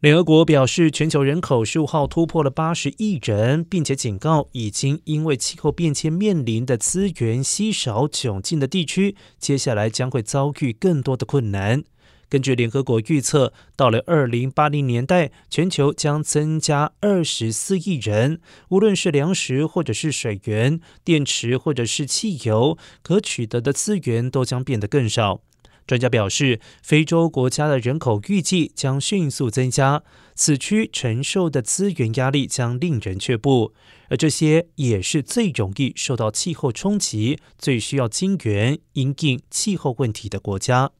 联合国表示，全球人口十五号突破了八十亿人，并且警告，已经因为气候变迁面临的资源稀少窘境的地区，接下来将会遭遇更多的困难。根据联合国预测，到了二零八零年代，全球将增加二十四亿人，无论是粮食或者是水源、电池或者是汽油，可取得的资源都将变得更少。专家表示，非洲国家的人口预计将迅速增加，此区承受的资源压力将令人却步，而这些也是最容易受到气候冲击、最需要金援应应气候问题的国家。